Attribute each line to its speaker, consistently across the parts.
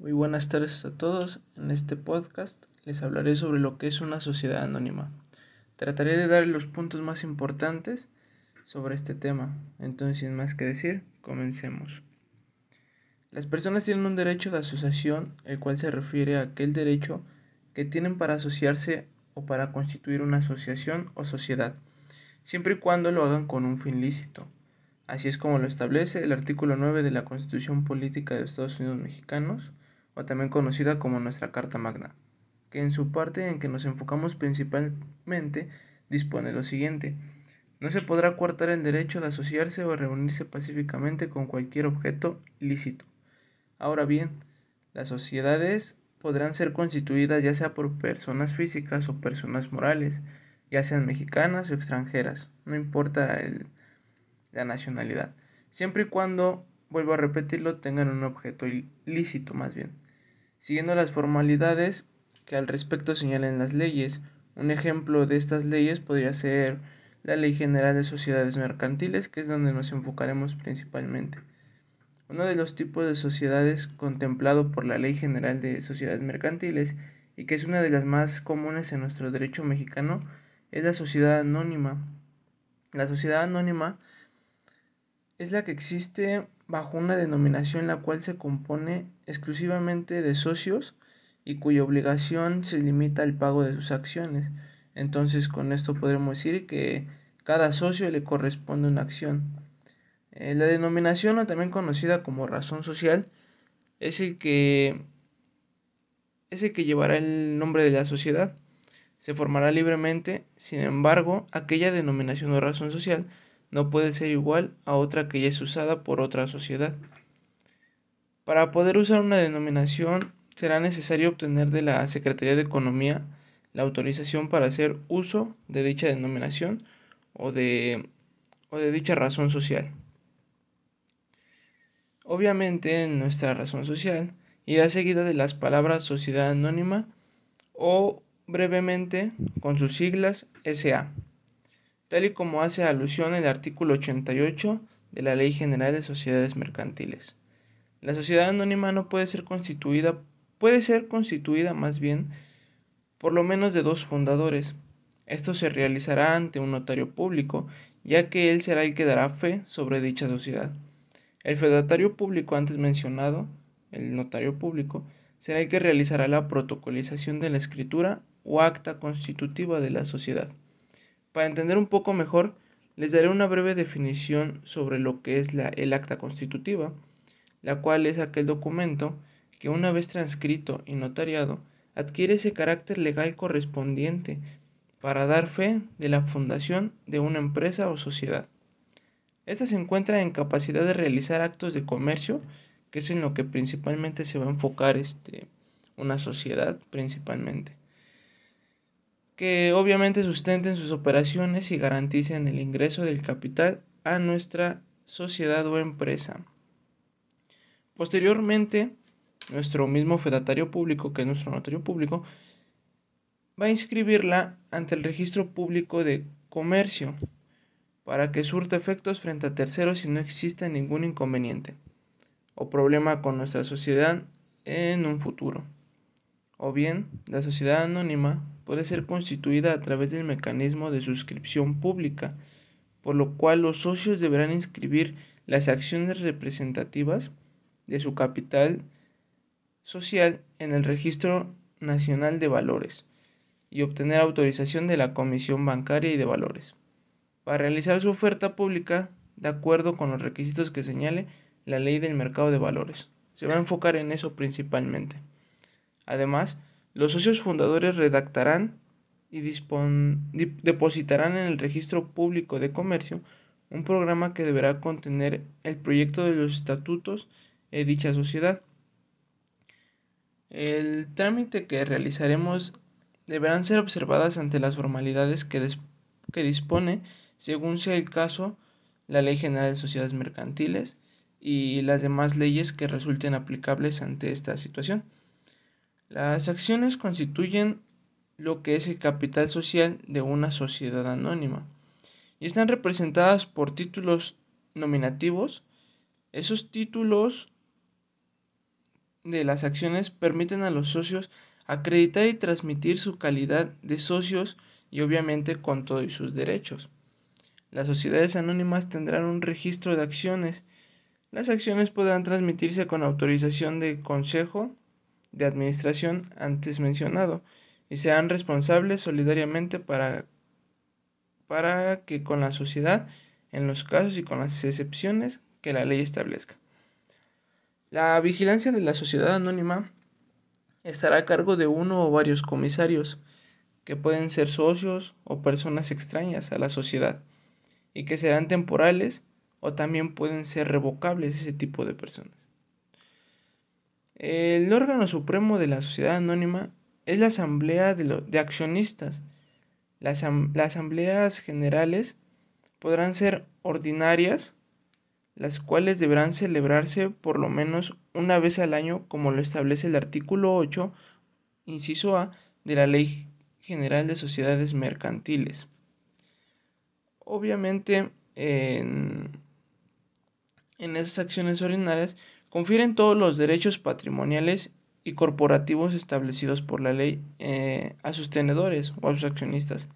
Speaker 1: Muy buenas tardes a todos. En este podcast les hablaré sobre lo que es una sociedad anónima. Trataré de dar los puntos más importantes sobre este tema. Entonces, sin más que decir, comencemos. Las personas tienen un derecho de asociación, el cual se refiere a aquel derecho que tienen para asociarse o para constituir una asociación o sociedad, siempre y cuando lo hagan con un fin lícito. Así es como lo establece el artículo 9 de la Constitución Política de Estados Unidos Mexicanos, o también conocida como nuestra Carta Magna, que en su parte en que nos enfocamos principalmente dispone lo siguiente. No se podrá coartar el derecho de asociarse o reunirse pacíficamente con cualquier objeto lícito. Ahora bien, las sociedades podrán ser constituidas ya sea por personas físicas o personas morales, ya sean mexicanas o extranjeras, no importa la nacionalidad, siempre y cuando, vuelvo a repetirlo, tengan un objeto ilícito más bien siguiendo las formalidades que al respecto señalan las leyes. Un ejemplo de estas leyes podría ser la Ley General de Sociedades Mercantiles, que es donde nos enfocaremos principalmente. Uno de los tipos de sociedades contemplado por la Ley General de Sociedades Mercantiles y que es una de las más comunes en nuestro derecho mexicano es la sociedad anónima. La sociedad anónima es la que existe bajo una denominación la cual se compone exclusivamente de socios y cuya obligación se limita al pago de sus acciones. Entonces con esto podremos decir que cada socio le corresponde una acción. Eh, la denominación o también conocida como razón social es el que es el que llevará el nombre de la sociedad. Se formará libremente, sin embargo, aquella denominación o razón social no puede ser igual a otra que ya es usada por otra sociedad. Para poder usar una denominación será necesario obtener de la Secretaría de Economía la autorización para hacer uso de dicha denominación o de, dicha razón social. Obviamente nuestra razón social irá seguida de las palabras sociedad anónima o brevemente con sus siglas SA tal y como hace alusión el artículo 88 de la Ley General de Sociedades Mercantiles. La sociedad anónima no puede ser constituida, puede ser constituida más bien por lo menos de dos fundadores. Esto se realizará ante un notario público, ya que él será el que dará fe sobre dicha sociedad. El fedatario público antes mencionado, el notario público, será el que realizará la protocolización de la escritura o acta constitutiva de la sociedad. Para entender un poco mejor, les daré una breve definición sobre lo que es la, el acta constitutiva, la cual es aquel documento que una vez transcrito y notariado adquiere ese carácter legal correspondiente para dar fe de la fundación de una empresa o sociedad. Esta se encuentra en capacidad de realizar actos de comercio, que es en lo que principalmente se va a enfocar este, una sociedad principalmente que obviamente sustenten sus operaciones y garanticen el ingreso del capital a nuestra sociedad o empresa. Posteriormente, nuestro mismo fedatario público, que es nuestro notario público, va a inscribirla ante el registro público de comercio para que surta efectos frente a terceros si no existe ningún inconveniente o problema con nuestra sociedad en un futuro. O bien, la sociedad anónima puede ser constituida a través del mecanismo de suscripción pública, por lo cual los socios deberán inscribir las acciones representativas de su capital social en el Registro Nacional de Valores y obtener autorización de la Comisión Bancaria y de Valores para realizar su oferta pública de acuerdo con los requisitos que señale la Ley del Mercado de Valores. Se va a enfocar en eso principalmente. Además, los socios fundadores redactarán y depositarán en el registro público de comercio un programa que deberá contener el proyecto de los estatutos de dicha sociedad. El trámite que realizaremos deberán ser observadas ante las formalidades que, que dispone, según sea el caso, la Ley General de Sociedades Mercantiles y las demás leyes que resulten aplicables ante esta situación. Las acciones constituyen lo que es el capital social de una sociedad anónima y están representadas por títulos nominativos. Esos títulos de las acciones permiten a los socios acreditar y transmitir su calidad de socios y obviamente con todos sus derechos. Las sociedades anónimas tendrán un registro de acciones. Las acciones podrán transmitirse con autorización del Consejo de Administración antes mencionado y serán responsables solidariamente para, para que con la sociedad en los casos y con las excepciones que la ley establezca. La vigilancia de la sociedad anónima estará a cargo de uno o varios comisarios, que pueden ser socios o personas extrañas a la sociedad, y que serán temporales o también pueden ser revocables ese tipo de personas. El órgano supremo de la sociedad anónima es la asamblea de, accionistas. las asambleas generales podrán ser ordinarias las cuales deberán celebrarse por lo menos una vez al año como lo establece el artículo 8, inciso A, de la Ley General de Sociedades Mercantiles. Obviamente, en, esas acciones ordinarias confieren todos los derechos patrimoniales y corporativos establecidos por la ley eh, a sus tenedores o a sus accionistas,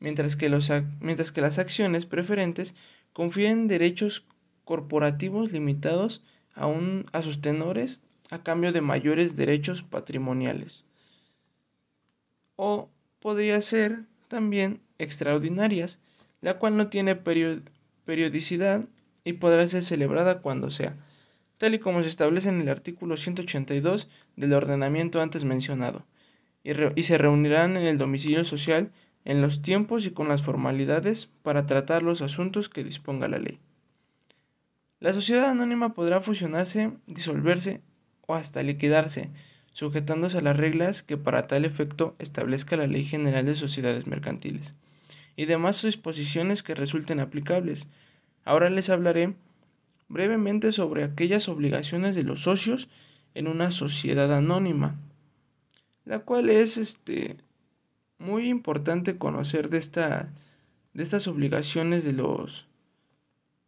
Speaker 1: mientras que, las acciones preferentes confieren derechos corporativos limitados a, a sus tenores a cambio de mayores derechos patrimoniales. O podría ser también extraordinarias, la cual no tiene periodicidad y podrá ser celebrada cuando sea, tal y como se establece en el artículo 182 del ordenamiento antes mencionado, y, se reunirán en el domicilio social en los tiempos y con las formalidades para tratar los asuntos que disponga la ley. La sociedad anónima podrá fusionarse, disolverse o hasta liquidarse, sujetándose a las reglas que para tal efecto establezca la Ley General de Sociedades Mercantiles y demás disposiciones que resulten aplicables. Ahora les hablaré brevemente sobre aquellas obligaciones de los socios en una sociedad anónima, la cual es este muy importante conocer de esta de estas obligaciones de los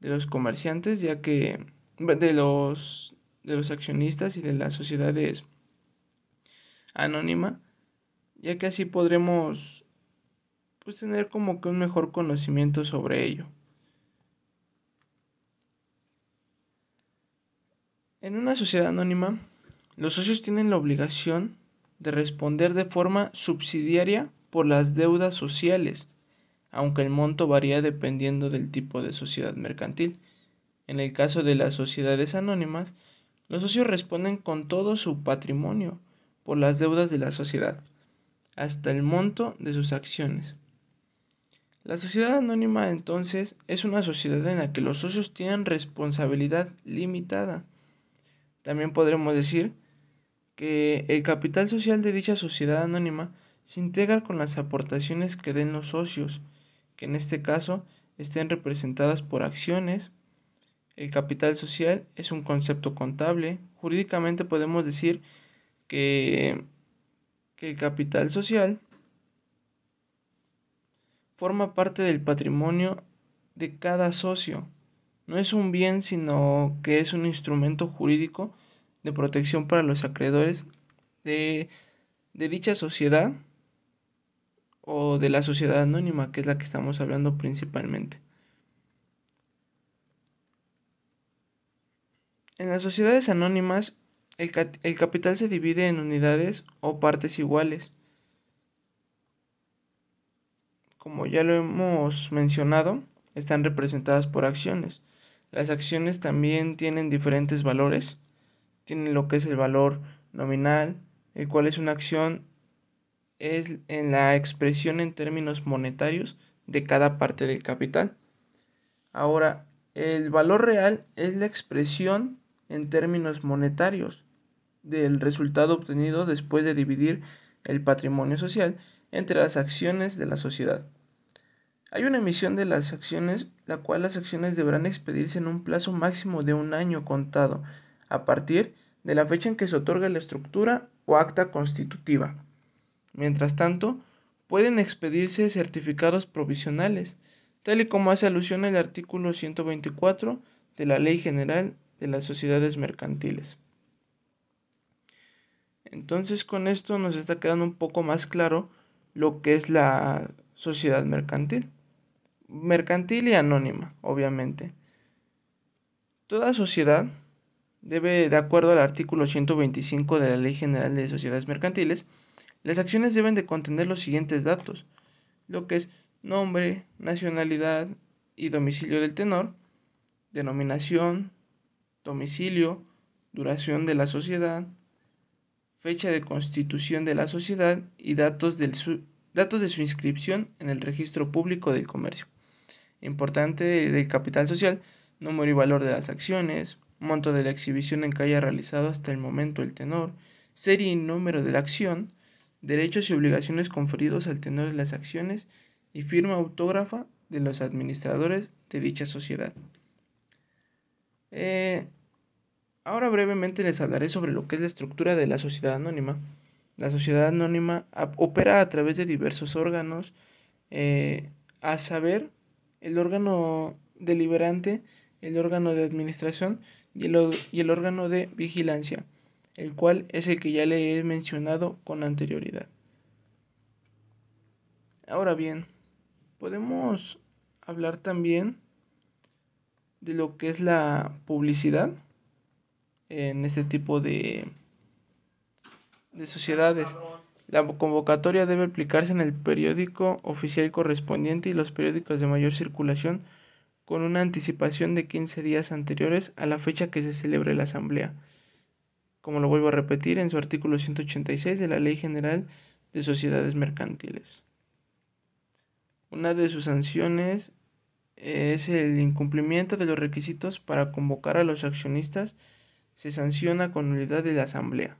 Speaker 1: de los comerciantes, ya que de los de los accionistas y de las sociedades anónima, ya que así podremos pues tener como que un mejor conocimiento sobre ello. En una sociedad anónima, los socios tienen la obligación de responder de forma subsidiaria por las deudas sociales aunque el monto varía dependiendo del tipo de sociedad mercantil. En el caso de las sociedades anónimas, los socios responden con todo su patrimonio por las deudas de la sociedad, hasta el monto de sus acciones. La sociedad anónima entonces es una sociedad en la que los socios tienen responsabilidad limitada. También podremos decir que el capital social de dicha sociedad anónima se integra con las aportaciones que den los socios que en este caso estén representadas por acciones. El capital social es un concepto contable. Jurídicamente podemos decir que, el capital social forma parte del patrimonio de cada socio. No es un bien, sino que es un instrumento jurídico de protección para los acreedores de, dicha sociedad o de la sociedad anónima, que es la que estamos hablando principalmente. En las sociedades anónimas, el, capital se divide en unidades o partes iguales. Como ya lo hemos mencionado, están representadas por acciones. Las acciones también tienen diferentes valores. Tienen lo que es el valor nominal, el cual es una acción es en la expresión en términos monetarios de cada parte del capital. Ahora, el valor real es la expresión en términos monetarios del resultado obtenido después de dividir el patrimonio social entre las acciones de la sociedad. Hay una emisión de las acciones, la cual las acciones deberán expedirse en un plazo máximo de un año contado, a partir de la fecha en que se otorga la estructura o acta constitutiva. Mientras tanto, pueden expedirse certificados provisionales, tal y como hace alusión el artículo 124 de la Ley General de las Sociedades Mercantiles. Entonces con esto nos está quedando un poco más claro lo que es la sociedad mercantil. Mercantil y anónima, obviamente. Toda sociedad debe, de acuerdo al artículo 125 de la Ley General de Sociedades Mercantiles, las acciones deben de contener los siguientes datos, lo que es nombre, nacionalidad y domicilio del tenor, denominación, domicilio, duración de la sociedad, fecha de constitución de la sociedad y datos, datos de su inscripción en el registro público del comercio. Importante del capital social, número y valor de las acciones, monto de la exhibición en que haya realizado hasta el momento el tenor, serie y número de la acción, derechos y obligaciones conferidos al tenor de las acciones y firma autógrafa de los administradores de dicha sociedad. Eh, ahora brevemente les hablaré sobre lo que es la estructura de la sociedad anónima. La sociedad anónima opera a través de diversos órganos, eh, a saber, el órgano deliberante, el órgano de administración y el, órgano de vigilancia, el cual es el que ya le he mencionado con anterioridad. Ahora bien, podemos hablar también de lo que es la publicidad en este tipo de sociedades. La convocatoria debe aplicarse en el periódico oficial correspondiente y los periódicos de mayor circulación con una anticipación de 15 días anteriores a la fecha que se celebre la asamblea. Como lo vuelvo a repetir en su artículo 186 de la Ley General de Sociedades Mercantiles. Una de sus sanciones es el incumplimiento de los requisitos para convocar a los accionistas se sanciona con unidad de la asamblea,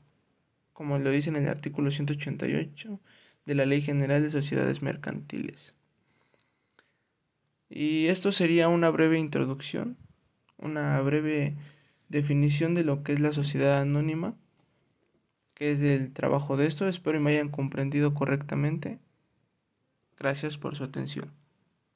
Speaker 1: como lo dice en el artículo 188 de la Ley General de Sociedades Mercantiles. Y esto sería una breve introducción, una breve definición de lo que es la sociedad anónima, que es el trabajo de esto. Espero que me hayan comprendido correctamente. Gracias por su atención.